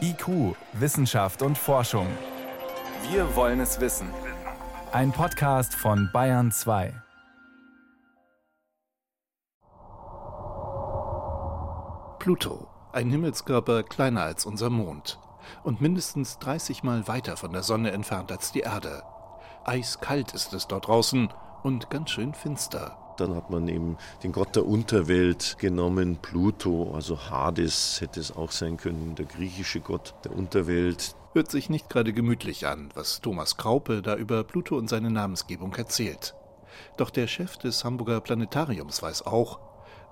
IQ, Wissenschaft und Forschung. Wir wollen es wissen. Ein Podcast von Bayern 2. Pluto, ein Himmelskörper kleiner als unser Mond und mindestens 30 Mal weiter von der Sonne entfernt als die Erde. Eiskalt ist es dort draußen und ganz schön finster. Dann hat man eben den Gott der Unterwelt genommen, Pluto, also Hades hätte es auch sein können, der griechische Gott der Unterwelt. Hört sich nicht gerade gemütlich an, was Thomas Kraupe da über Pluto und seine Namensgebung erzählt. Doch der Chef des Hamburger Planetariums weiß auch,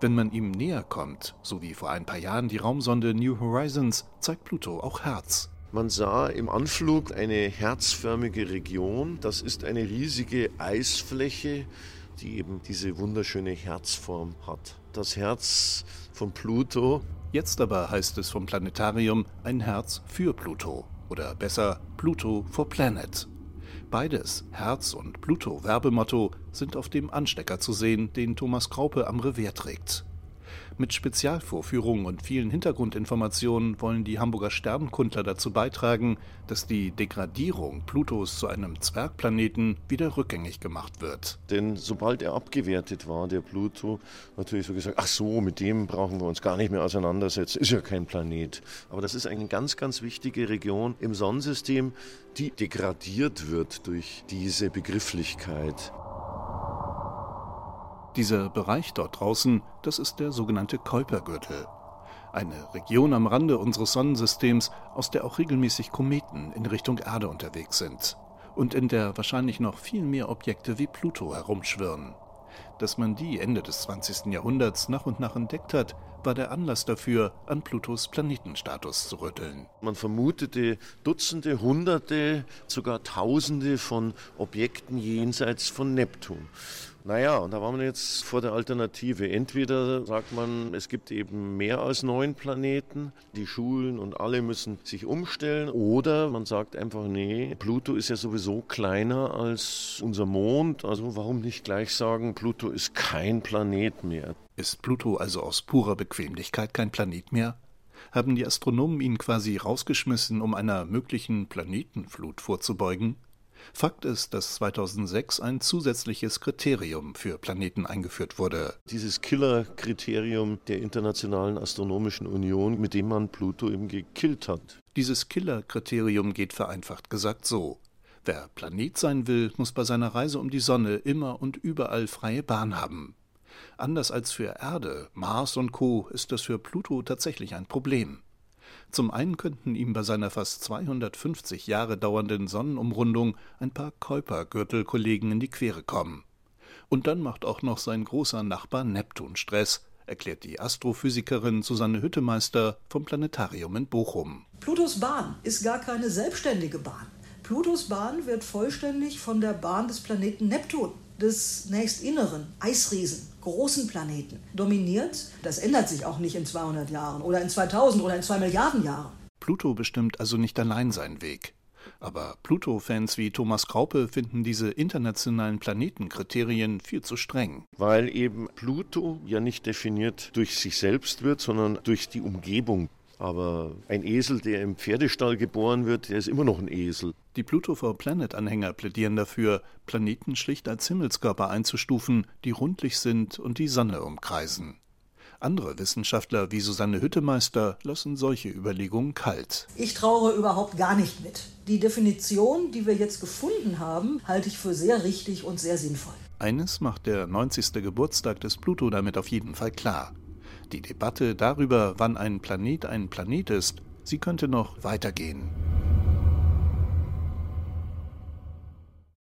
wenn man ihm näher kommt, so wie vor ein paar Jahren die Raumsonde New Horizons, zeigt Pluto auch Herz. Man sah im Anflug eine herzförmige Region. Das ist eine riesige Eisfläche, die eben diese wunderschöne Herzform hat. Das Herz von Pluto. Jetzt aber heißt es vom Planetarium ein Herz für Pluto oder besser Pluto for Planet. Beides, Herz und Pluto Werbemotto, sind auf dem Anstecker zu sehen, den Thomas Kraupe am Revier trägt. Mit Spezialvorführungen und vielen Hintergrundinformationen wollen die Hamburger Sternenkundler dazu beitragen, dass die Degradierung Plutos zu einem Zwergplaneten wieder rückgängig gemacht wird. Denn sobald er abgewertet war, der Pluto, natürlich so gesagt, ach so, mit dem brauchen wir uns gar nicht mehr auseinandersetzen, ist ja kein Planet. Aber das ist eine ganz, ganz wichtige Region im Sonnensystem, die degradiert wird durch diese Begrifflichkeit. Dieser Bereich dort draußen, das ist der sogenannte Kuipergürtel. Eine Region am Rande unseres Sonnensystems, aus der auch regelmäßig Kometen in Richtung Erde unterwegs sind und in der wahrscheinlich noch viel mehr Objekte wie Pluto herumschwirren. Dass man die Ende des 20. Jahrhunderts nach und nach entdeckt hat, war der Anlass dafür, an Plutos Planetenstatus zu rütteln. Man vermutete Dutzende, Hunderte, sogar Tausende von Objekten jenseits von Neptun. Naja, und da waren wir jetzt vor der Alternative. Entweder sagt man, es gibt eben mehr als neun Planeten, die Schulen und alle müssen sich umstellen, oder man sagt einfach, nee, Pluto ist ja sowieso kleiner als unser Mond, also warum nicht gleich sagen, Pluto ist kein Planet mehr. Ist Pluto also aus purer Bequemlichkeit kein Planet mehr? Haben die Astronomen ihn quasi rausgeschmissen, um einer möglichen Planetenflut vorzubeugen? Fakt ist, dass 2006 ein zusätzliches Kriterium für Planeten eingeführt wurde. Dieses Killer-Kriterium der Internationalen Astronomischen Union, mit dem man Pluto eben gekillt hat. Dieses Killer-Kriterium geht vereinfacht gesagt so. Wer Planet sein will, muss bei seiner Reise um die Sonne immer und überall freie Bahn haben. Anders als für Erde, Mars und Co. ist das für Pluto tatsächlich ein Problem. Zum einen könnten ihm bei seiner fast 250 Jahre dauernden Sonnenumrundung ein paar Kuiper-Gürtelkollegen in die Quere kommen. Und dann macht auch noch sein großer Nachbar Neptun Stress, erklärt die Astrophysikerin Susanne Hüttemeister vom Planetarium in Bochum. Plutos Bahn ist gar keine selbstständige Bahn. Plutos Bahn wird vollständig von der Bahn des Planeten Neptun, des nächstinneren Eisriesen, großen Planeten, dominiert. Das ändert sich auch nicht in 200 Jahren oder in 2000 oder in 2 Milliarden Jahren. Pluto bestimmt also nicht allein seinen Weg. Aber Pluto-Fans wie Thomas Kraupe finden diese internationalen Planetenkriterien viel zu streng. Weil eben Pluto ja nicht definiert durch sich selbst wird, sondern durch die Umgebung. Aber ein Esel, der im Pferdestall geboren wird, der ist immer noch ein Esel. Die Pluto for Planet-Anhänger plädieren dafür, Planeten schlicht als Himmelskörper einzustufen, die rundlich sind und die Sonne umkreisen. Andere Wissenschaftler wie Susanne Hüttemeister lassen solche Überlegungen kalt. Ich traure überhaupt gar nicht mit. Die Definition, die wir jetzt gefunden haben, halte ich für sehr richtig und sehr sinnvoll. Eines macht der 90. Geburtstag des Pluto damit auf jeden Fall klar. Die Debatte darüber, wann ein Planet ein Planet ist, sie könnte noch weitergehen.